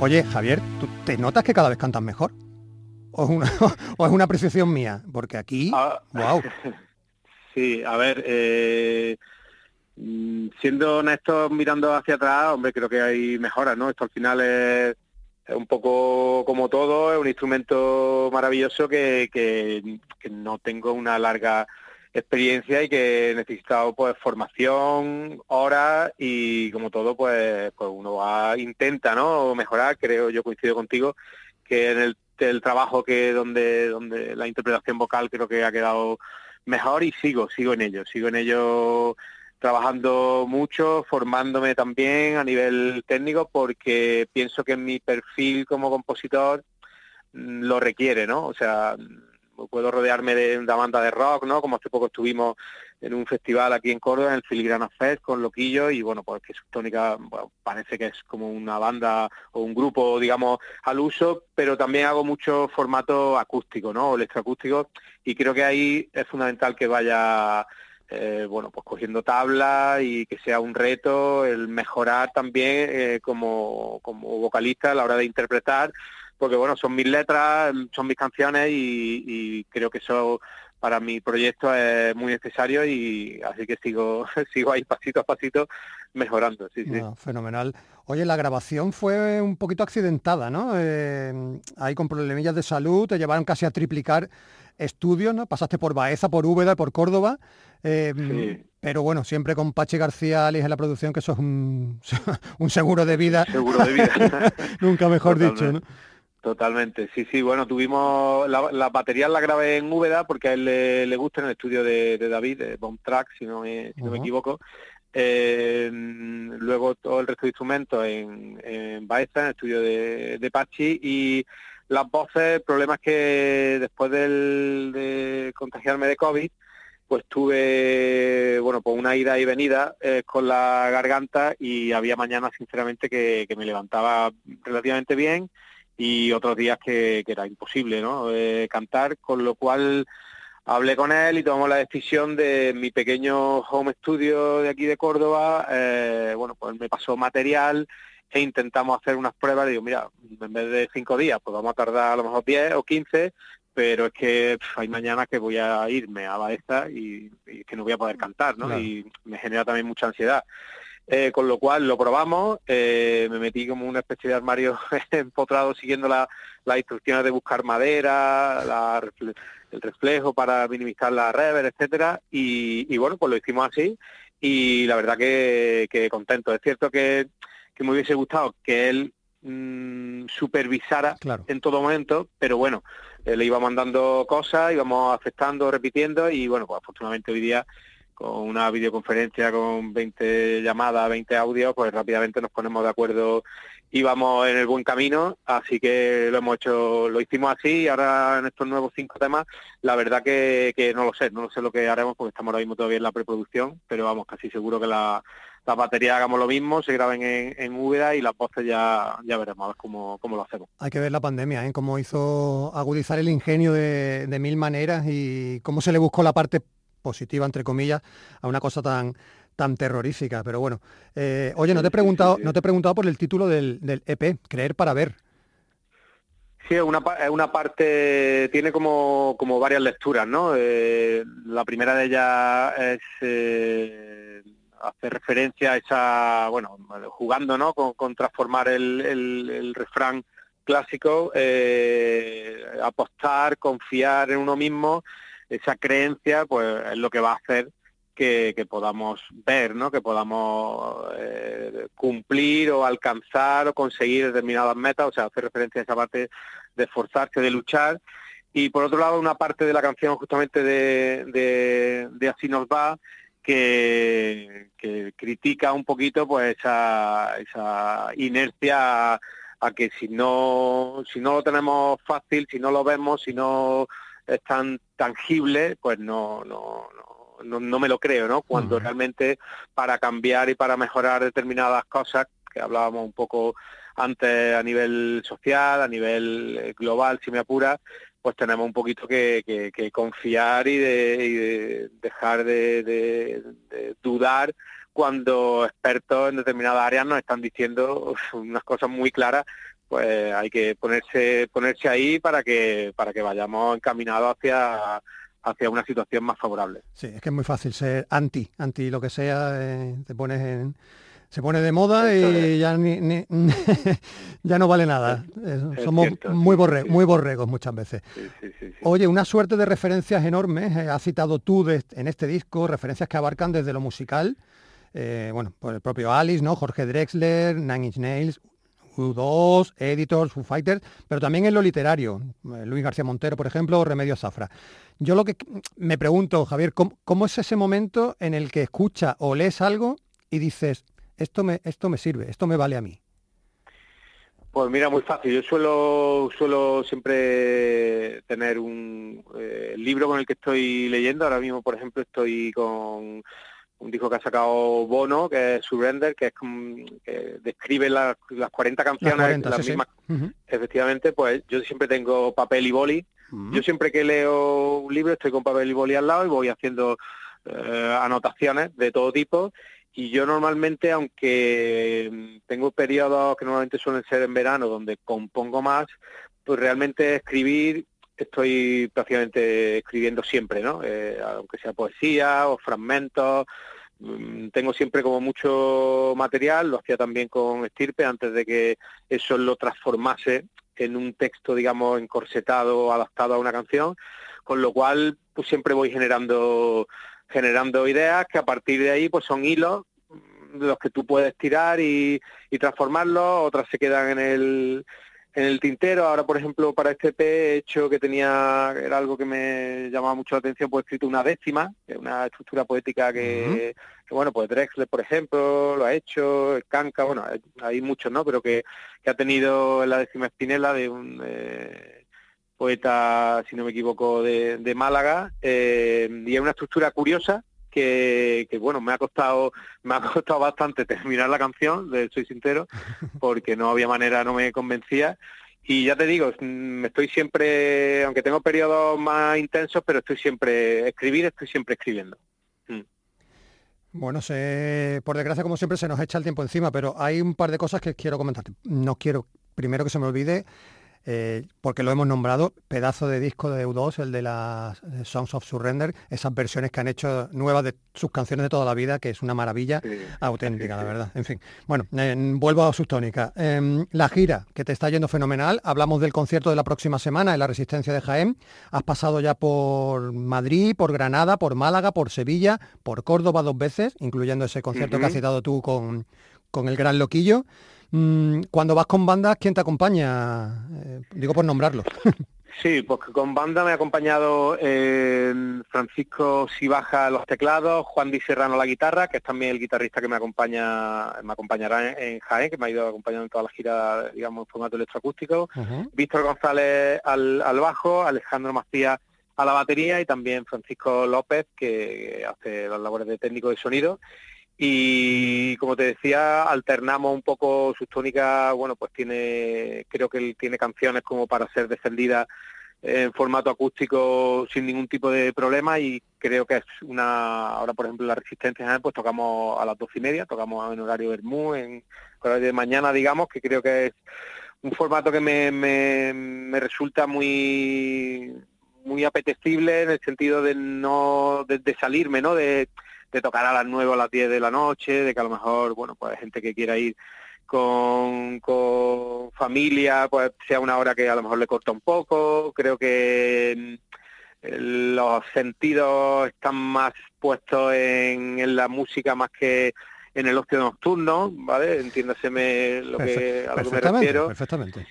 Oye, Javier, ¿tú te notas que cada vez cantas mejor? ¿O es una, (laughs) o es una apreciación mía? Porque aquí, Ah, wow. (laughs) Sí, a ver, eh, mm, siendo honestos, mirando hacia atrás, hombre, creo que hay mejoras, ¿no? Esto al final es, es un poco como todo, es un instrumento maravilloso que, que- que no tengo una larga experiencia y que he necesitado pues formación, horas y como todo pues, pues uno va, intenta ¿no? mejorar, creo, yo coincido contigo, que en el, el trabajo que donde, donde la interpretación vocal creo que ha quedado mejor y sigo, sigo en ello, sigo en ello trabajando mucho, formándome también a nivel técnico porque pienso que mi perfil como compositor mm, lo requiere, ¿no? O sea, puedo rodearme de una banda de rock, ¿no? Como hace poco estuvimos en un festival aquí en Córdoba, en el Filigrana Fest, con Loquillo, y bueno, pues que Subtónica bueno, parece que es como una banda o un grupo, digamos, al uso, pero también hago mucho formato acústico, ¿no? O electroacústico, y creo que ahí es fundamental que vaya eh, bueno, pues cogiendo tabla y que sea un reto el mejorar también eh, como, como vocalista a la hora de interpretar, porque bueno, son mis letras, son mis canciones y, y creo que eso para mi proyecto es muy necesario y así que sigo, (laughs) sigo ahí pasito a pasito mejorando, sí, sí. Ah, fenomenal. Oye, la grabación fue un poquito accidentada, ¿no? Eh, ahí con problemillas de salud, te llevaron casi a triplicar estudios, ¿no? Pasaste por Baeza, por Úbeda, por Córdoba. eh, Sí. Pero bueno, siempre con Pachi García Alias en la producción, que eso es un, (laughs) un seguro de vida. Seguro de vida. (laughs) Nunca mejor dicho, ¿no? Totalmente. Sí, sí, bueno, tuvimos, la, la batería la grabé en Úbeda porque a él le, le gusta en el estudio de, de David, de Bomb Track, si no me, si no me Ajá. equivoco. Eh, luego todo el resto de instrumentos en, en Baeza, en el estudio de, de Pachi, y las voces, el problema es que después del, de contagiarme de COVID, pues tuve, bueno, pues una ida y venida eh, con la garganta y había mañana, sinceramente, que, que me levantaba relativamente bien y otros días que, que era imposible, ¿no? Eh, cantar, con lo cual hablé con él y tomamos la decisión de mi pequeño home studio de aquí de Córdoba, eh, bueno, pues me pasó material e intentamos hacer unas pruebas, digo, mira, en vez de cinco días, pues vamos a tardar a lo mejor 10 o 15, pero es que hay mañana que voy a irme a Baeza y, y que no voy a poder cantar, ¿no? Claro. Y me genera también mucha ansiedad. Eh, con lo cual lo probamos, eh, me metí como una especie de armario (laughs) empotrado siguiendo la- las instrucciones de buscar madera, la el reflejo para minimizar la rever, etcétera, y, y bueno, pues lo hicimos así y la verdad que, que contento. Es cierto que, que me hubiese gustado que él mm, supervisara Claro. en todo momento, pero bueno, eh, le iba mandando cosas, íbamos aceptando, repitiendo y bueno, pues afortunadamente hoy día con una videoconferencia con 20 llamadas, 20 audios, pues rápidamente nos ponemos de acuerdo y vamos en el buen camino, así que lo hemos hecho, lo hicimos así y ahora en estos nuevos cinco temas, la verdad que, que no lo sé, no lo sé lo que haremos porque estamos ahora mismo todavía en la preproducción, pero vamos, casi seguro que la, las baterías hagamos lo mismo, se graben en, en Úbeda y las voces ya, ya veremos a ver cómo, cómo lo hacemos. Hay que ver la pandemia, ¿eh? cómo hizo agudizar el ingenio de, de mil maneras y cómo se le buscó la parte positiva, entre comillas, a una cosa tan tan terrorífica. Pero bueno, eh, oye, no te he preguntado, no te he preguntado por el título del, del EP, Creer para ver. Sí, es una, una parte, tiene como, como varias lecturas, ¿no? Eh, la primera de ellas es eh, hacer referencia a esa, bueno, jugando, ¿no? Con, con transformar el, el- el refrán clásico, eh, apostar, confiar en uno mismo, esa creencia, pues es lo que va a hacer que, podamos ver, ¿no? Que podamos eh, cumplir o alcanzar o conseguir determinadas metas, o sea, hacer referencia a esa parte de esforzarse, de luchar. Y por otro lado, una parte de la canción justamente de, de, Así nos va, que, critica un poquito pues esa, inercia a, a que si no, si no lo tenemos fácil, si no lo vemos, si no es tan tangible, pues no, no, no, no, no me lo creo, ¿no? Cuando realmente para cambiar y para mejorar determinadas cosas, que hablábamos un poco antes a nivel social, a nivel eh, global, si me apura, pues tenemos un poquito que, que- que confiar y de, y de dejar de, de- de dudar cuando expertos en determinadas áreas nos están diciendo unas cosas muy claras pues hay que ponerse ponerse ahí para que para que vayamos encaminados hacia hacia una situación más favorable. Sí, es que es muy fácil ser anti, anti lo que sea, eh, te pones en, se pone de moda y ya ni, ni- (laughs) ya no vale nada. Eh, es Somos cierto, muy, borre- sí. muy borregos muchas veces. Sí. Oye, una suerte de referencias enormes, eh, has citado tú de- en este disco, referencias que abarcan desde lo musical, eh, bueno, por el propio Alice, ¿no? Jorge Drexler, Nine Inch Nails, U2, Editors, Foo Fighters, pero también en lo literario, eh, Luis García Montero, por ejemplo, o Remedios Zafra. Yo lo que me pregunto, Javier, ¿cómo, cómo es ese momento en el que escuchas o lees algo y dices, esto me, esto me sirve, esto me vale a mí? Pues mira, muy fácil. Yo suelo, suelo siempre tener un eh, libro con el que estoy leyendo. Ahora mismo, por ejemplo, estoy con un disco que ha sacado Bono, que es Surrender, que es que describe las, las 40 Las canciones, 40, las sí, sí. mismas efectivamente, pues yo siempre tengo papel y boli. Yo siempre que leo un libro estoy con papel y boli al lado y voy haciendo eh, anotaciones de todo tipo. Y yo normalmente, aunque tengo periodos que normalmente suelen ser en verano, donde compongo más, pues realmente escribir, estoy prácticamente escribiendo siempre, ¿no? Eh, aunque sea poesía o fragmentos, mm, tengo siempre como mucho material, lo hacía también con Estirpe antes de que eso lo transformase en un texto, digamos, encorsetado, adaptado a una canción, con lo cual pues siempre voy generando generando ideas que a partir de ahí pues son hilos mm, de los que tú puedes tirar y, y transformarlos, otras se quedan en el en el tintero. Ahora, por ejemplo, para este he hecho que tenía, era algo que me llamaba mucho la atención, pues he escrito una décima, una estructura poética que, que, bueno, pues Drexler, por ejemplo, lo ha hecho, el Canca, bueno, hay, hay muchos, ¿no? Pero que, que ha tenido en la décima espinela de un eh, poeta, si no me equivoco, de, de Málaga, eh, y es una estructura curiosa que, que, bueno, me ha costado, me ha (laughs) costado bastante terminar la canción, de Soy Sincero, porque no había manera, no me convencía, y ya te digo, estoy siempre, aunque tengo periodos más intensos, pero estoy siempre, escribir, estoy siempre escribiendo. Mm. Bueno, se, por desgracia, como siempre, se nos echa el tiempo encima, pero hay un par de cosas que quiero comentarte. No quiero, primero que se me olvide, eh, porque lo hemos nombrado, pedazo de disco de U2, el de las Songs of Surrender, esas versiones que han hecho nuevas de sus canciones de toda la vida, que es una maravilla auténtica, la verdad. En fin, bueno, eh, vuelvo a sus tónicas. Em, la gira, que te está yendo fenomenal, hablamos del concierto de la próxima semana en la Resistencia de Jaén, has pasado ya por Madrid, por Granada, por Málaga, por Sevilla, por Córdoba dos veces, incluyendo ese concierto que has citado tú con, con el Gran Loquillo. Mm, cuando vas con bandas, ¿quién te acompaña? Eh, digo por nombrarlo. (laughs) Sí, pues con banda me ha acompañado eh, Francisco Sibaja los teclados, Juan Di Serrano la guitarra, que es también el guitarrista que me acompaña, me acompañará en, Jaén, que me ha ido acompañando en toda la gira, digamos, en formato electroacústico, Víctor González al, al, bajo, Alejandro Macías a la batería y también Francisco López, que hace las labores de técnico de sonido y como te decía alternamos un poco sus tónicas. Bueno pues tiene creo que él tiene canciones como para ser defendida en formato acústico sin ningún tipo de problema y creo que es una ahora por ejemplo la resistencia pues tocamos a las doce y media tocamos en horario Bermú en horario de mañana digamos que creo que es un formato que me, me, me resulta muy muy apetecible en el sentido de no de, de salirme no de de tocar a las 9 o a las 10 de la noche, de que a lo mejor, bueno, pues hay gente que quiera ir con, con familia, pues sea una hora que a lo mejor le corta un poco. Creo que mm, los sentidos están más puestos en, en la música más que en el ocio nocturno, ¿vale? Entiéndaseme lo que, a lo que me refiero. Perfectamente.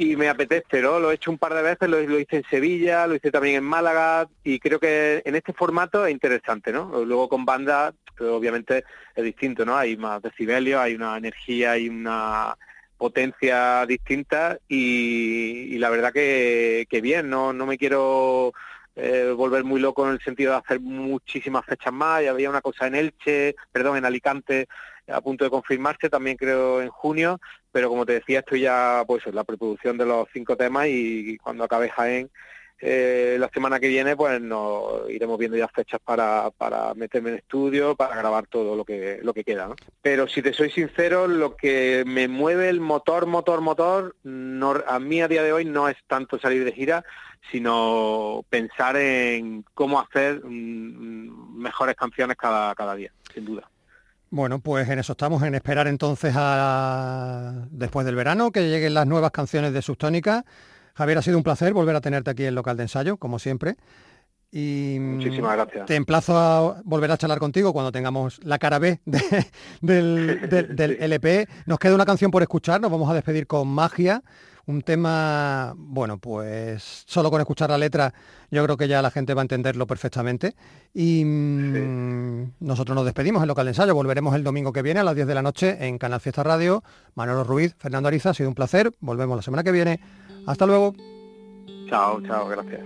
Y me apetece, ¿no? Lo he hecho un par de veces, lo, hice en Sevilla, lo hice también en Málaga y creo que en este formato es interesante, ¿no? Luego con banda, obviamente es distinto, ¿no? Hay más decibelios, hay una energía, hay una potencia distinta y, la verdad que, que bien, no, no me quiero eh, volver muy loco en el sentido de hacer muchísimas fechas más. Y había una cosa en Elche, perdón, en Alicante, a punto de confirmarse, también creo en junio, pero como te decía, estoy ya pues en la preproducción de los cinco temas y cuando acabe Jaén eh, la semana que viene pues nos iremos viendo ya fechas para, para meterme en estudio, para grabar todo lo que, lo que queda. Pero si te soy sincero, lo que me mueve el motor, motor, motor, no, a mí a día de hoy no es tanto salir de gira, sino pensar en cómo hacer mm, mejores canciones cada, cada día, sin duda. Bueno, pues en eso estamos, en esperar entonces a después del verano que lleguen las nuevas canciones de Sustónica Javier, ha sido un placer volver a tenerte aquí en el local de ensayo, como siempre. Y Muchísimas gracias. Te emplazo a volver a charlar contigo cuando tengamos la cara B (laughs) del, LP. (laughs) Nos queda una canción por escuchar, nos vamos a despedir con Magia, un tema, bueno, pues solo con escuchar la letra yo creo que ya la gente va a entenderlo perfectamente. Y mm, nosotros nos despedimos en local de ensayo, volveremos el domingo que viene a las 10 de la noche en Canal Fiesta Radio. Manolo Ruiz, Fernando Ariza, ha sido un placer, volvemos la semana que viene. Hasta luego. Chao, chao, gracias.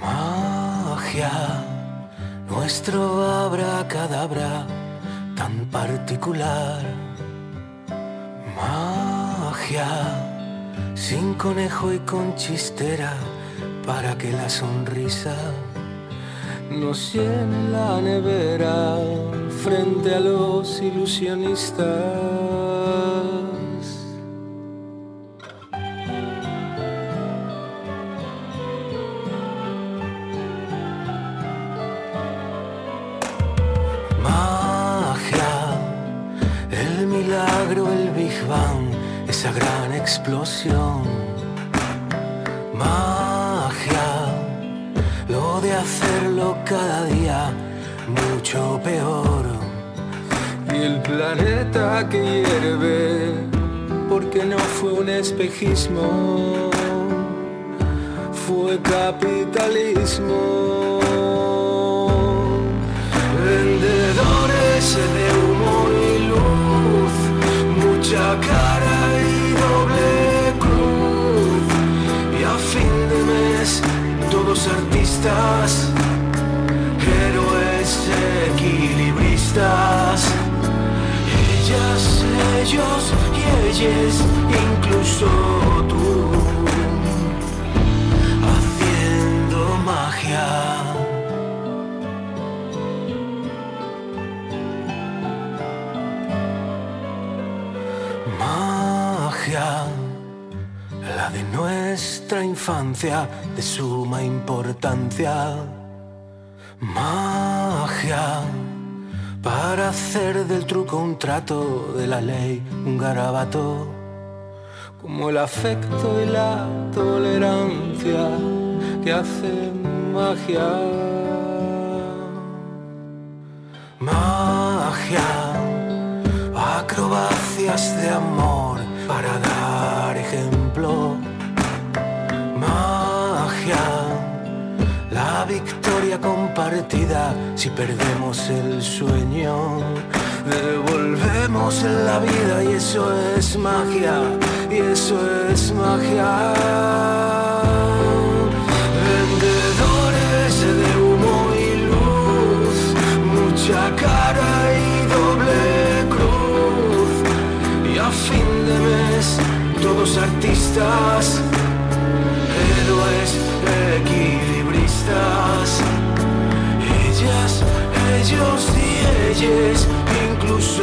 Magia, nuestro abracadabra tan particular. Magia, sin conejo y con chistera para que la sonrisa nos llene la nevera frente a los ilusionistas. Esa gran explosión hacerlo cada día mucho peor. Y el planeta que hierve, porque no fue un espejismo, fue capitalismo. Héroes equilibristas. Ellas, ellos y ellas, incluso tú, haciendo magia. Magia, la de nuestra infancia, de suma importancia. Magia, para hacer del truco un trato, de la ley un garabato, como el afecto y la tolerancia que hacen magia. Magia, acrobacias de amor si perdemos el sueño. Devolvemos la vida y eso es magia, y eso es magia. Vendedores de humo y luz, mucha cara y doble cruz. Y a fin de mes, todos artistas, héroes equilibristas ellos y ellas, incluso